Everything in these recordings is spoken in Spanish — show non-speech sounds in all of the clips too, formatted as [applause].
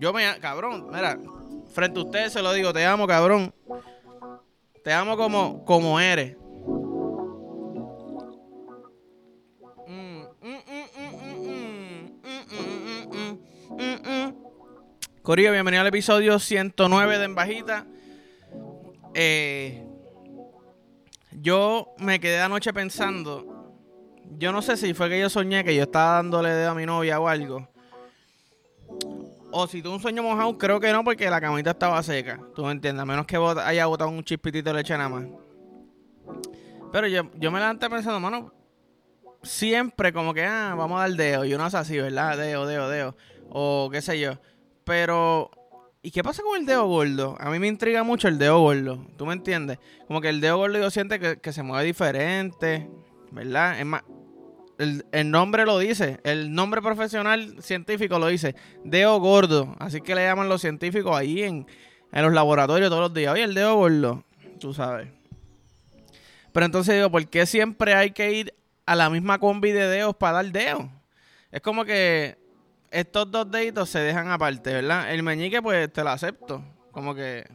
Yo me, cabrón, mira, frente a ustedes se lo digo, te amo, cabrón. Te amo como, como eres. Corillo, bienvenido al episodio 109 de En Bajita. Eh, yo me quedé anoche pensando. Yo no sé si fue que yo soñé que yo estaba dándole dedo a mi novia o algo. O si tuve un sueño mojado, creo que no, porque la camita estaba seca. Tú me entiendes, a menos que haya botado un chispitito de leche nada más. Pero yo, yo me levanté pensando, mano, siempre como que, ah, vamos a dar dedo. Y uno hace así, ¿verdad? Dedo, dedo, dedo. O qué sé yo. Pero, ¿y qué pasa con el dedo gordo? A mí me intriga mucho el dedo gordo. ¿Tú me entiendes? Como que el dedo gordo yo siento que, que se mueve diferente, ¿verdad? Es más, el, nombre lo dice, el nombre profesional científico lo dice, dedo gordo. Así que le llaman los científicos ahí en, los laboratorios todos los días. Oye, el dedo gordo, tú sabes. Pero entonces digo, ¿por qué siempre hay que ir a la misma combi de dedos para dar dedos? Es como que estos dos deditos se dejan aparte, ¿verdad? El meñique, pues te lo acepto. Como que.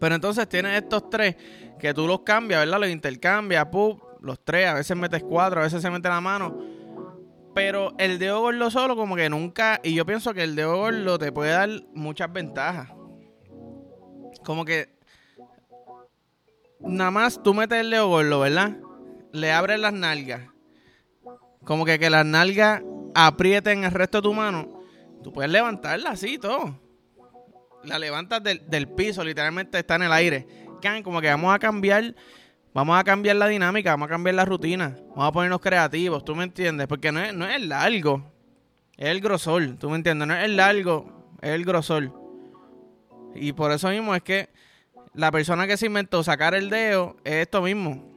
Pero entonces tienes estos tres que tú los cambias, ¿verdad? Los intercambias, pup, los tres, a veces metes cuatro, a veces se mete la mano. Pero el dedo gordo solo como que nunca, y yo pienso que el dedo gordo te puede dar muchas ventajas. Como que nada más tú metes el dedo gordo, ¿verdad? Le abres las nalgas. Como que que las nalgas aprieten el resto de tu mano. Tú puedes levantarla así, todo. La levantas del, del piso, literalmente está en el aire. Como que vamos a cambiar Vamos a cambiar la dinámica, vamos a cambiar la rutina, vamos a ponernos creativos, ¿tú me entiendes? Porque no es, no es el largo, es el grosor, ¿tú me entiendes? No es el largo, es el grosor. Y por eso mismo es que la persona que se inventó sacar el dedo es esto mismo.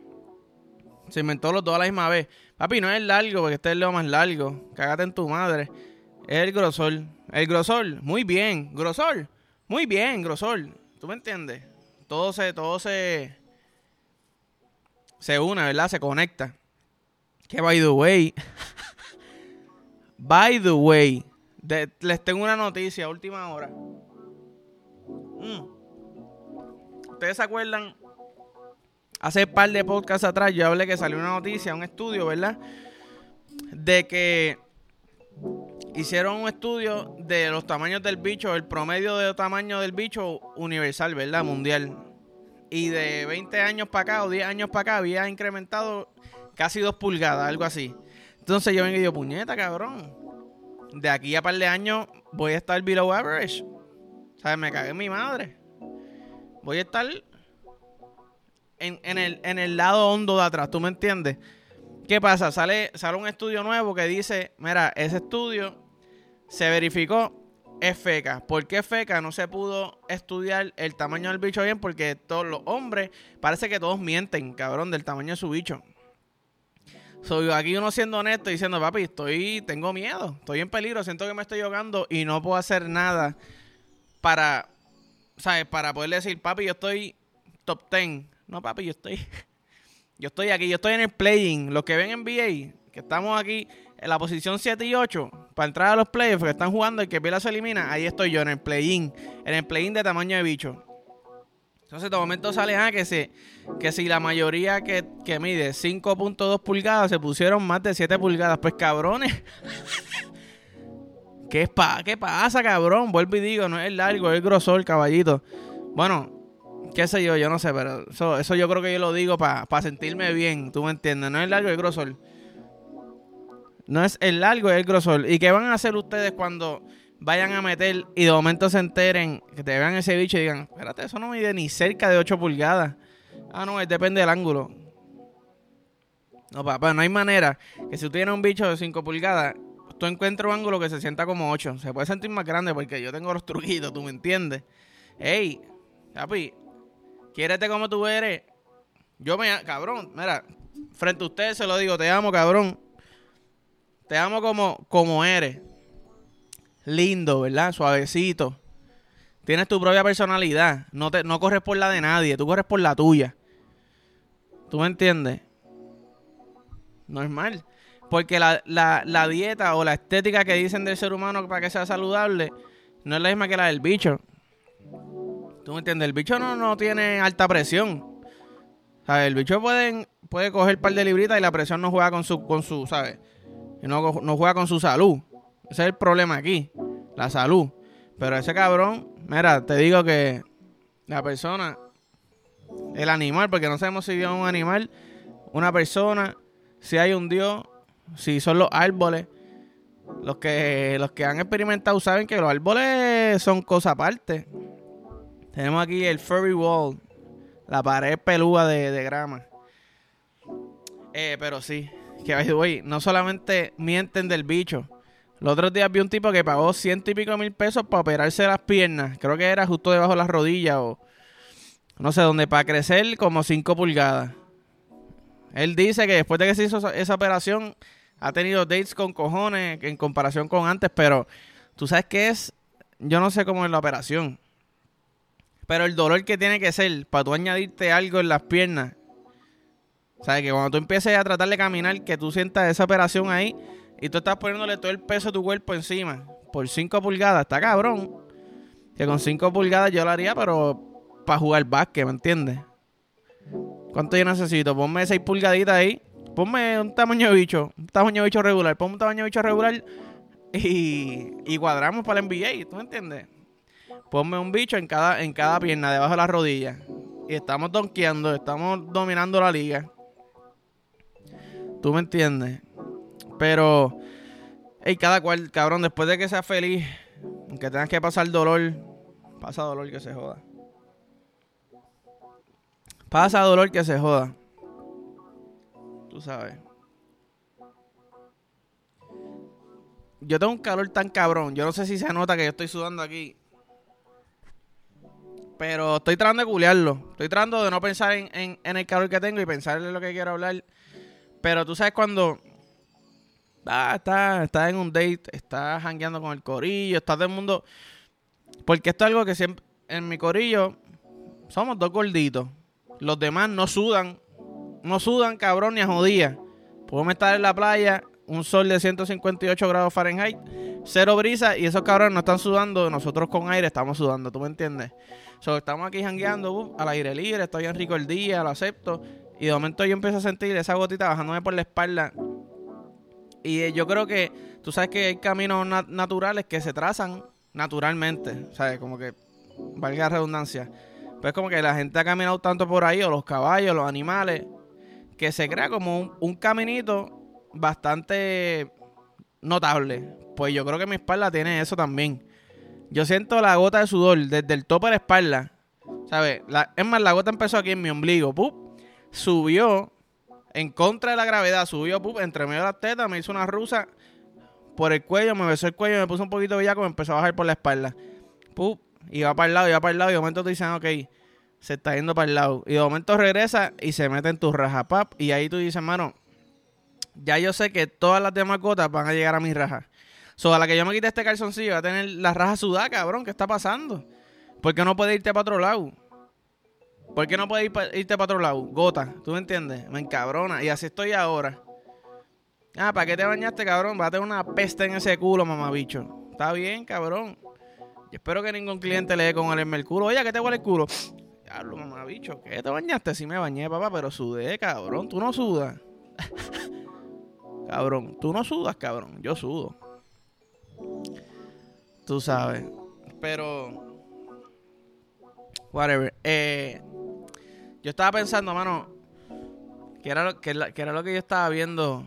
Se inventó los dos a la misma vez. Papi, no es el largo, porque este es el dedo más largo. Cágate en tu madre. Es el grosor. El grosor, muy bien. Grosor, muy bien, grosor. ¿Tú me entiendes? Todo se, todo se se une, ¿verdad? Se conecta. Que by the way, [laughs] by the way, les tengo una noticia última hora. Mm. Ustedes se acuerdan, hace un par de podcasts atrás yo hablé que salió una noticia, un estudio, ¿verdad? De que hicieron un estudio de los tamaños del bicho, el promedio de tamaño del bicho universal, ¿verdad? Mundial y de 20 años para acá o 10 años para acá había incrementado casi 2 pulgadas, algo así. Entonces yo vengo y digo, puñeta, cabrón. De aquí a par de años voy a estar below average. ¿Sabes? Me cagué mi madre. Voy a estar en, en, el, en el lado hondo de atrás, ¿tú me entiendes? ¿Qué pasa? Sale, sale un estudio nuevo que dice, mira, ese estudio se verificó es feca. ¿Por qué feca? No se pudo estudiar el tamaño del bicho bien porque todos los hombres, parece que todos mienten, cabrón, del tamaño de su bicho. Soy aquí uno siendo honesto diciendo, papi, estoy, tengo miedo, estoy en peligro, siento que me estoy ahogando y no puedo hacer nada para, ¿sabes? Para poder decir, papi, yo estoy top 10. No, papi, yo estoy, [laughs] yo estoy aquí, yo estoy en el playing. Los que ven en NBA, que estamos aquí en la posición 7 y 8 para entrar a los playoffs que están jugando y que Vila se elimina, ahí estoy yo en el play-in, en el play-in de tamaño de bicho. Entonces, de momento sale ah, que, se, que si la mayoría que, que mide 5.2 pulgadas se pusieron más de 7 pulgadas, pues cabrones. [laughs] ¿Qué, pa ¿Qué pasa, cabrón? Vuelvo y digo, no es el largo, es el grosor, caballito. Bueno, qué sé yo, yo no sé, pero eso, eso yo creo que yo lo digo para sentirme bien, tú me entiendes, no es el largo, es el grosor. No es el largo, es el grosor. ¿Y qué van a hacer ustedes cuando vayan a meter y de momento se enteren, que te vean ese bicho y digan, espérate, eso no mide ni cerca de 8 pulgadas? Ah, no, depende del ángulo. No, papá, no hay manera que si tú tienes un bicho de 5 pulgadas, tú encuentres un ángulo que se sienta como 8. Se puede sentir más grande porque yo tengo los truquitos, ¿tú me entiendes? Ey, papi, quiérete como tú eres. Yo me... Cabrón, mira, frente a ustedes se lo digo, te amo, cabrón. Te amo como, como eres. Lindo, ¿verdad? Suavecito. Tienes tu propia personalidad. No, te, no corres por la de nadie. Tú corres por la tuya. ¿Tú me entiendes? Normal. Porque la, la, la dieta o la estética que dicen del ser humano para que sea saludable no es la misma que la del bicho. ¿Tú me entiendes? El bicho no, no tiene alta presión. Sea, el bicho puede, puede coger un par de libritas y la presión no juega con su, con su ¿sabes? No, no juega con su salud. Ese es el problema aquí. La salud. Pero ese cabrón, mira, te digo que la persona, el animal, porque no sabemos si Dios es un animal, una persona, si hay un Dios, si son los árboles. Los que, los que han experimentado saben que los árboles son cosa aparte. Tenemos aquí el furry wall, la pared peluda de, grama. Eh, pero sí, que hoy no solamente mienten del bicho. Los otros días vi un tipo que pagó ciento y pico mil pesos para operarse las piernas. Creo que era justo debajo de las rodillas o no sé dónde, para crecer como 5 pulgadas. Él dice que después de que se hizo esa operación ha tenido dates con cojones en comparación con antes, pero tú sabes qué es, yo no sé cómo es la operación. Pero el dolor que tiene que ser para tú añadirte algo en las piernas. Sabes que cuando tú empieces a tratar de caminar, que tú sientas esa operación ahí y tú estás poniéndole todo el peso de tu cuerpo encima por 5 pulgadas, está cabrón. Que con 5 pulgadas yo lo haría, pero para jugar básquet, ¿me entiendes? ¿Cuánto yo necesito? Ponme 6 pulgaditas ahí ponme un tamaño de bicho, un tamaño de bicho regular, ponme un tamaño de bicho regular y, y cuadramos para el NBA, ¿tú me entiendes? Ponme un bicho en cada, en cada pierna, debajo de la rodilla. Y estamos donkeando, estamos dominando la liga. ¿Tú me entiendes? Pero, hey, cada cual, cabrón, después de que seas feliz, aunque tengas que pasar dolor, pasa dolor que se joda. Pasa dolor que se joda sabes. Yo tengo un calor tan cabrón. Yo no sé si se nota que yo estoy sudando aquí. Pero estoy tratando de culiarlo. Estoy tratando de no pensar en, el calor que tengo y pensar en lo que quiero hablar. Pero tú sabes cuando ah, estás en un date, estás jangueando con el corillo, estás del mundo. Porque esto es algo que siempre en mi corillo somos dos gorditos. Los demás no sudan no sudan, cabrón, ni a jodía. Podemos estar en la playa, un sol de 158 grados Fahrenheit, cero brisa y esos cabrones no están sudando, nosotros con aire estamos sudando, ¿tú me entiendes? So, estamos aquí jangueando uh, al aire libre, estoy bien rico el día, lo acepto. Y de momento yo empiezo a sentir esa gotita bajándome por la espalda. Y eh, yo creo que, tú sabes que hay caminos naturales que se trazan naturalmente, ¿sabes? Como que, valga la redundancia. Pues como que la gente ha caminado tanto por ahí, o los caballos, los animales, que se crea como un, caminito bastante notable. Pues yo creo que mi espalda tiene eso también. Yo siento la gota de sudor desde el tope de la espalda. ¿Sabes? es más, la gota empezó aquí en mi ombligo. ¡Pup! Subió en contra de la gravedad. Subió ¡pup! entre medio de las tetas. Me hizo una rusa por el cuello. Me besó el cuello. Me puso un poquito bellaco. Me empezó a bajar por la espalda. ¡Pup! Iba para el lado, iba para el lado. Y de momento te dicen, ok, se está yendo para el lado. Y de momento regresa y se mete en tu raja, pap. Y ahí tú dices, mano, ya yo sé que todas las demás gotas van a llegar a mi raja. So, a la que yo me quite este calzoncillo, va a tener la raja sudada, cabrón. ¿Qué está pasando? ¿Por qué no puede irte para otro lado? ¿Por qué no puede irte para otro lado? Gota, ¿tú me entiendes? Me encabrona. Y así estoy ahora. Ah, ¿para qué te bañaste, cabrón? Va a tener una peste en ese culo, mamabicho. Está bien, cabrón. Yo espero que ningún cliente le dé con el culo. Oye, ¿qué te huele el culo? Diablo, mamá, bicho, ¿qué te bañaste? Sí me bañé, papá, pero sudé, cabrón. Tú no sudas. [laughs] cabrón, tú no sudas, cabrón. Yo sudo. Tú sabes. Pero. Whatever. Eh, yo estaba pensando, mano. Que era, lo, que, era lo que yo estaba viendo.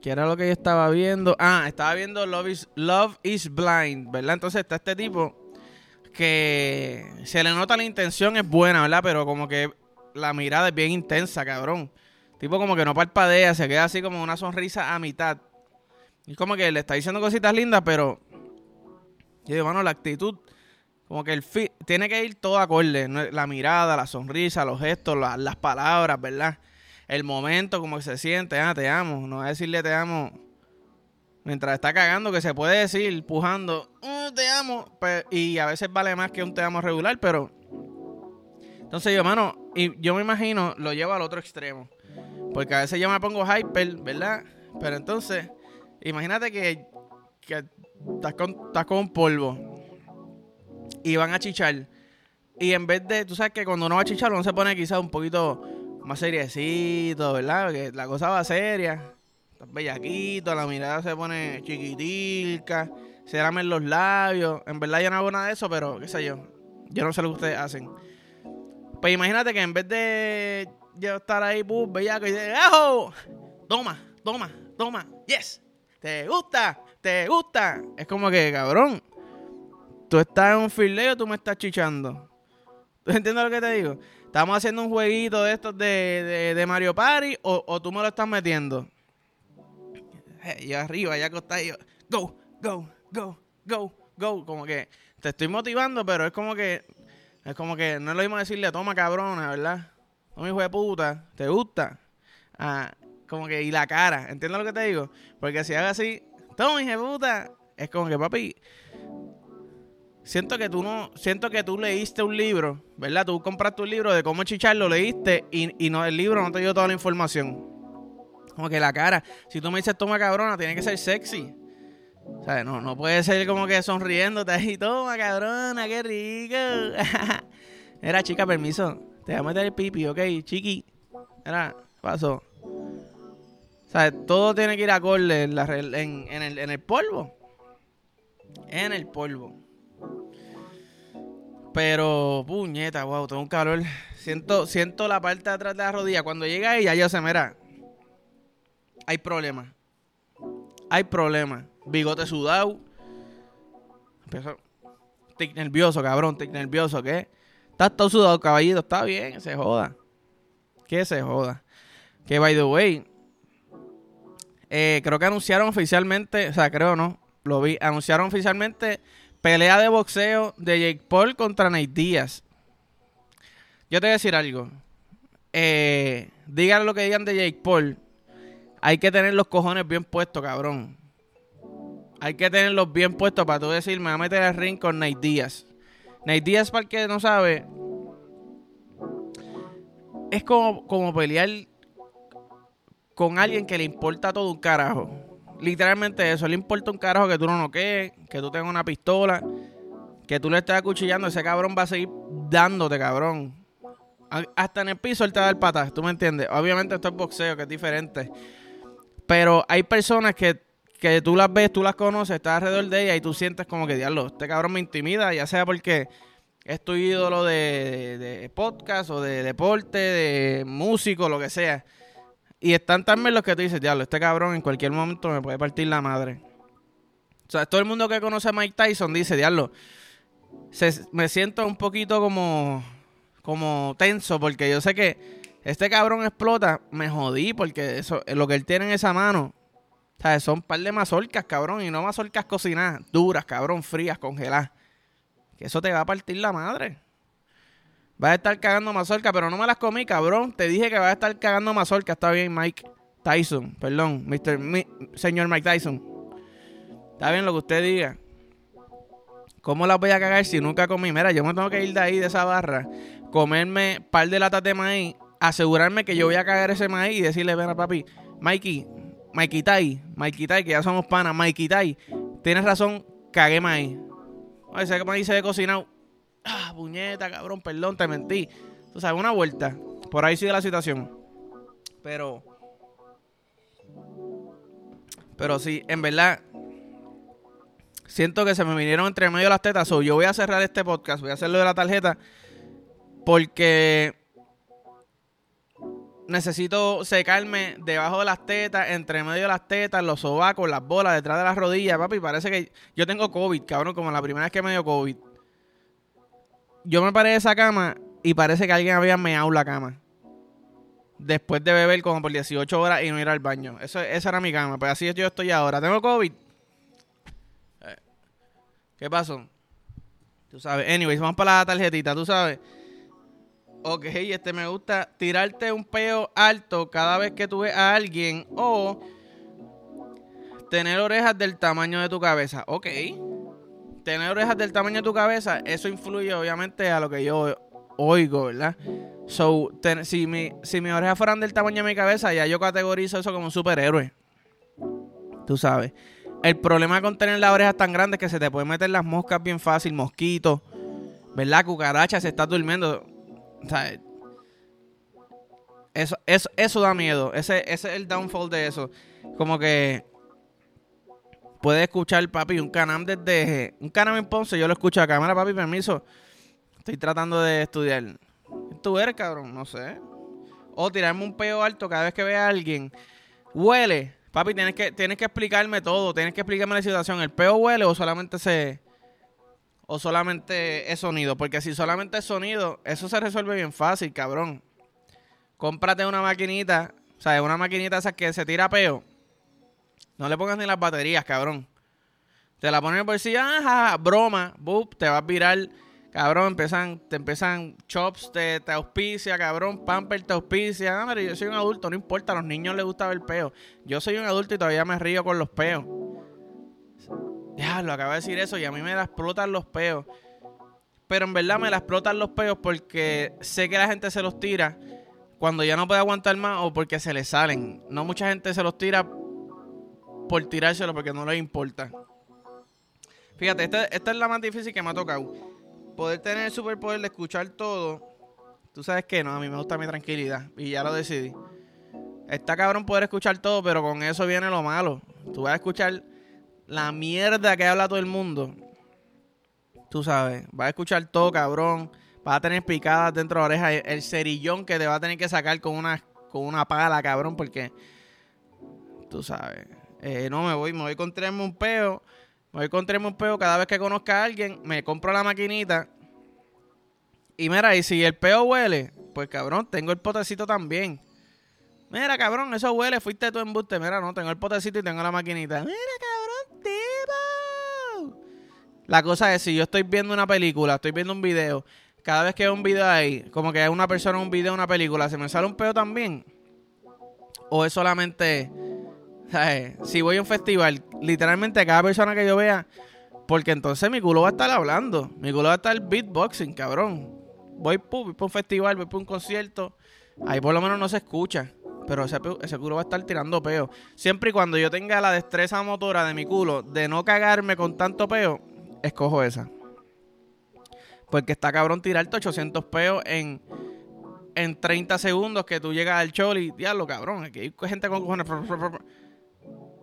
Que era lo que yo estaba viendo. Ah, estaba viendo Love is, Love is Blind, ¿verdad? Entonces está este tipo que se le nota la intención es buena, ¿verdad? Pero como que la mirada es bien intensa, cabrón. Tipo como que no parpadea, se queda así como una sonrisa a mitad. Y como que le está diciendo cositas lindas, pero yo digo, bueno, la actitud, como que el fit, tiene que ir todo acorde. La mirada, la sonrisa, los gestos, las palabras, ¿verdad? El momento, como que se siente, ah, te amo. No a decirle te amo mientras está cagando, que se puede decir, pujando, mm, te amo, y a veces vale más que un te amo regular, pero... Entonces yo, mano, y yo me imagino, lo llevo al otro extremo. Porque a veces yo me pongo hyper, ¿verdad? Pero entonces, imagínate que, estás con, estás con polvo y van a chichar. Y en vez de, tú sabes que cuando uno va a chichar, uno se pone quizás un poquito más seriecito, ¿verdad? Porque la cosa va seria. Estás bellaquito, la mirada se pone chiquitica, se lamen los labios. En verdad yo no hago nada de eso, pero qué sé yo. Yo no sé lo que ustedes hacen. Pues imagínate que en vez de yo estar ahí, pues, bellaco y de, ¡Ajo! Toma, toma, toma, yes. ¿Te gusta? ¿Te gusta? Es como que, cabrón, tú estás en un fileo, tú me estás chichando. ¿Tú entiendes lo que te digo? Estamos haciendo un jueguito de estos de, de, Mario Party o, tú me lo estás metiendo. Y arriba, ya acostado, yo, go, go, go, go, go. Como que te estoy motivando, pero es como que, es como que no es lo mismo decirle, toma cabrona, ¿verdad? Toma hijo de puta, ¿te gusta? Ah, como que, y la cara, ¿entiendes lo que te digo? Porque si haga así, toma hijo de puta, es como que papi, Siento que tú no, siento que tú leíste un libro, ¿verdad? Tú compraste un libro de cómo chichar, lo leíste y, no el libro no te dio toda la información. Como que la cara, si tú me dices toma cabrona, tiene que ser sexy. O sea, no, no puede ser como que sonriéndote ahí, toma cabrona, qué rico. [laughs] Era chica, permiso. Te voy a meter el pipi, ok, chiqui. Era, pasó. O todo tiene que ir acorde en, en, en, el, en el polvo. En el polvo. Pero, puñeta, wow, tengo un calor. Siento, siento la parte de atrás de la rodilla. Cuando llega ella, yo sé, mira, hay problemas. Hay problemas. Bigote sudado. Empiezo. Estoy nervioso, cabrón. Estoy nervioso, ¿qué? Estás todo sudado, caballito. Está bien, se joda. Que se joda. Que, by the way, eh, creo que anunciaron oficialmente, o sea, creo no, lo vi, anunciaron oficialmente Pelea de boxeo de Jake Paul contra Nate Díaz. Yo te voy a decir algo. Eh, digan lo que digan de Jake Paul. Hay que tener los cojones bien puestos, cabrón. Hay que tenerlos bien puestos para tú decir, me voy a meter al ring con Nate Díaz. Nate Díaz, para el que no sabe, es como, como pelear con alguien que le importa todo un carajo literalmente eso. Le importa un carajo que tú no noquees, que tú tengas una pistola, que tú le estés acuchillando. Ese cabrón va a seguir dándote, cabrón. Hasta en el piso él te da el patas, ¿tú me entiendes? Obviamente esto es boxeo, que es diferente. Pero hay personas que, que tú las ves, tú las conoces, estás alrededor de ella y tú sientes como que, diablo, este cabrón me intimida, ya sea porque es tu ídolo de, de podcast o de deporte, de músico, lo que sea. Y están también los que te dices, diablo, este cabrón en cualquier momento me puede partir la madre. O sea, todo el mundo que conoce a Mike Tyson dice, diablo, me siento un poquito como, como tenso porque yo sé que este cabrón explota, me jodí porque eso, lo que él tiene en esa mano, o sea, son un par de mazorcas, cabrón, y no mazorcas cocinadas, duras, cabrón, frías, congeladas. Que eso te va a partir la madre. Vas a estar cagando mazorca, pero no me las comí, cabrón. Te dije que vas a estar cagando mazorca. Está bien, Mike Tyson. Perdón, Mr. señor Mike Tyson. Está bien lo que usted diga. ¿Cómo las voy a cagar si nunca comí? Mira, yo me tengo que ir de ahí, de esa barra, comerme par de latas de maíz, asegurarme que yo voy a cagar ese maíz y decirle, ven a papi, Mikey, Mikey Tai, Mikey Tai, que ya somos panas, Mikey Tai, tienes razón, cagué maíz. Ese maíz se ve cocinado ah, puñeta, cabrón, perdón, te mentí. Tú sabes, una vuelta. Por ahí sigue la situación. Pero. Pero sí, en verdad. Siento que se me vinieron entre medio las tetas. O yo voy a cerrar este podcast. Voy a hacerlo de la tarjeta. Porque. Necesito secarme debajo de las tetas, entre medio de las tetas, los sobacos, las bolas, detrás de las rodillas, papi. Parece que yo tengo COVID, cabrón, como la primera vez que me dio COVID yo me paré de esa cama y parece que alguien había meado la cama. Después de beber como por 18 horas y no ir al baño. Eso, esa era mi cama. Pues así yo estoy ahora. Tengo COVID. Eh, ¿Qué pasó? Tú sabes. Anyways, vamos para la tarjetita, tú sabes. Ok, este me gusta tirarte un peo alto cada vez que tú ves a alguien o tener orejas del tamaño de tu cabeza. Ok tener orejas del tamaño de tu cabeza, eso influye obviamente a lo que yo oigo, ¿verdad? So, si, mi, si mis orejas fueran del tamaño de mi cabeza, ya yo categorizo eso como un superhéroe. Tú sabes. el problema con tener las orejas tan grandes es que se te pueden meter las moscas bien fácil, mosquitos, ¿verdad? Cucarachas, se está durmiendo. O sea, eso, eso, eso da miedo. Ese, ese es el downfall de eso. Como que puedes escuchar, papi, un canam desde. Un canam en Ponce, yo lo escucho a cámara, papi, permiso. Estoy tratando de estudiar. ¿Tú eres, cabrón? No sé. O tirarme un peo alto cada vez que vea a alguien. Huele. Papi, tienes que, tienes que explicarme todo. Tienes que explicarme la situación. ¿El peo huele o solamente se. O solamente es sonido? Porque si solamente es sonido, eso se resuelve bien fácil, cabrón cómprate una maquinita, o sea, una maquinita esa que se tira peo. No le pongas ni las baterías, cabrón. Te la pones en el bolsillo, ajá, broma, boop, te vas a virar, cabrón, empiezan, te empiezan chops, te, te auspicia, cabrón, pamper te auspicia. Ah, yo soy un adulto, no importa, a los niños les gusta ver peo. Yo soy un adulto y todavía me río con los peos. Ya, lo acabo de decir eso y a mí me la explotan los peos. Pero en verdad me la explotan los peos porque sé que la gente se los tira cuando ya no puede aguantar más o porque se le salen. No mucha gente se los tira por tirárselo porque no les importa. Fíjate, esta, esta es la más difícil que me ha tocado. Poder tener el superpoder de escuchar todo. Tú sabes que no, a mí me gusta mi tranquilidad y ya lo decidí. Está cabrón poder escuchar todo, pero con eso viene lo malo. Tú vas a escuchar la mierda que habla todo el mundo. Tú sabes, vas a escuchar todo, cabrón. Vas a tener picadas dentro de la oreja. El cerillón que te va a tener que sacar con una, con una pala, cabrón, porque tú sabes. Eh, no me voy, me voy con un peo. Me voy con un peo cada vez que conozca a alguien. Me compro la maquinita. Y mira, y si el peo huele, pues cabrón, tengo el potecito también. Mira, cabrón, eso huele, fuiste tú en buste. Mira, no, tengo el potecito y tengo la maquinita. Mira, cabrón, tipo. La cosa es, si yo estoy viendo una película, estoy viendo un video cada vez que veo un video ahí, como que hay una persona un video, una película, ¿se me sale un peo también? ¿O es solamente, si voy a un festival, literalmente cada persona que yo vea, porque entonces mi culo va a estar hablando, mi culo va a estar beatboxing, cabrón. Voy, voy por un festival, voy por un concierto, ahí por lo menos no se escucha. Pero ese, culo va a estar tirando peo. Siempre y cuando yo tenga la destreza motora de mi culo de no cagarme con tanto peo, escojo esa. Porque está cabrón tirarte 800 peos en, en 30 segundos que tú llegas al y diablo, cabrón. Aquí hay gente con cojones.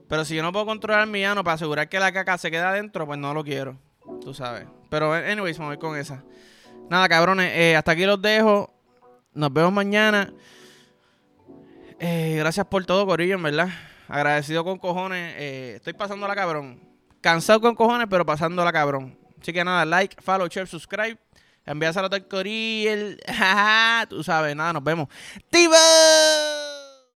Pero si yo no puedo controlar mi ano para asegurar que la caca se queda adentro, pues no lo quiero. Tú sabes. Pero, anyways, me voy con esa. Nada, cabrones. Eh, hasta aquí los dejo. Nos vemos mañana. Eh, gracias por todo, Corillo, en verdad. Agradecido con cojones. Eh, estoy pasándola cabrón. Cansado con cojones, pero pasándola cabrón. Así que nada, like, follow, share, subscribe. Envíaselo a tu Coriel. [laughs] Tú sabes, nada, nos vemos. ¡Tiba!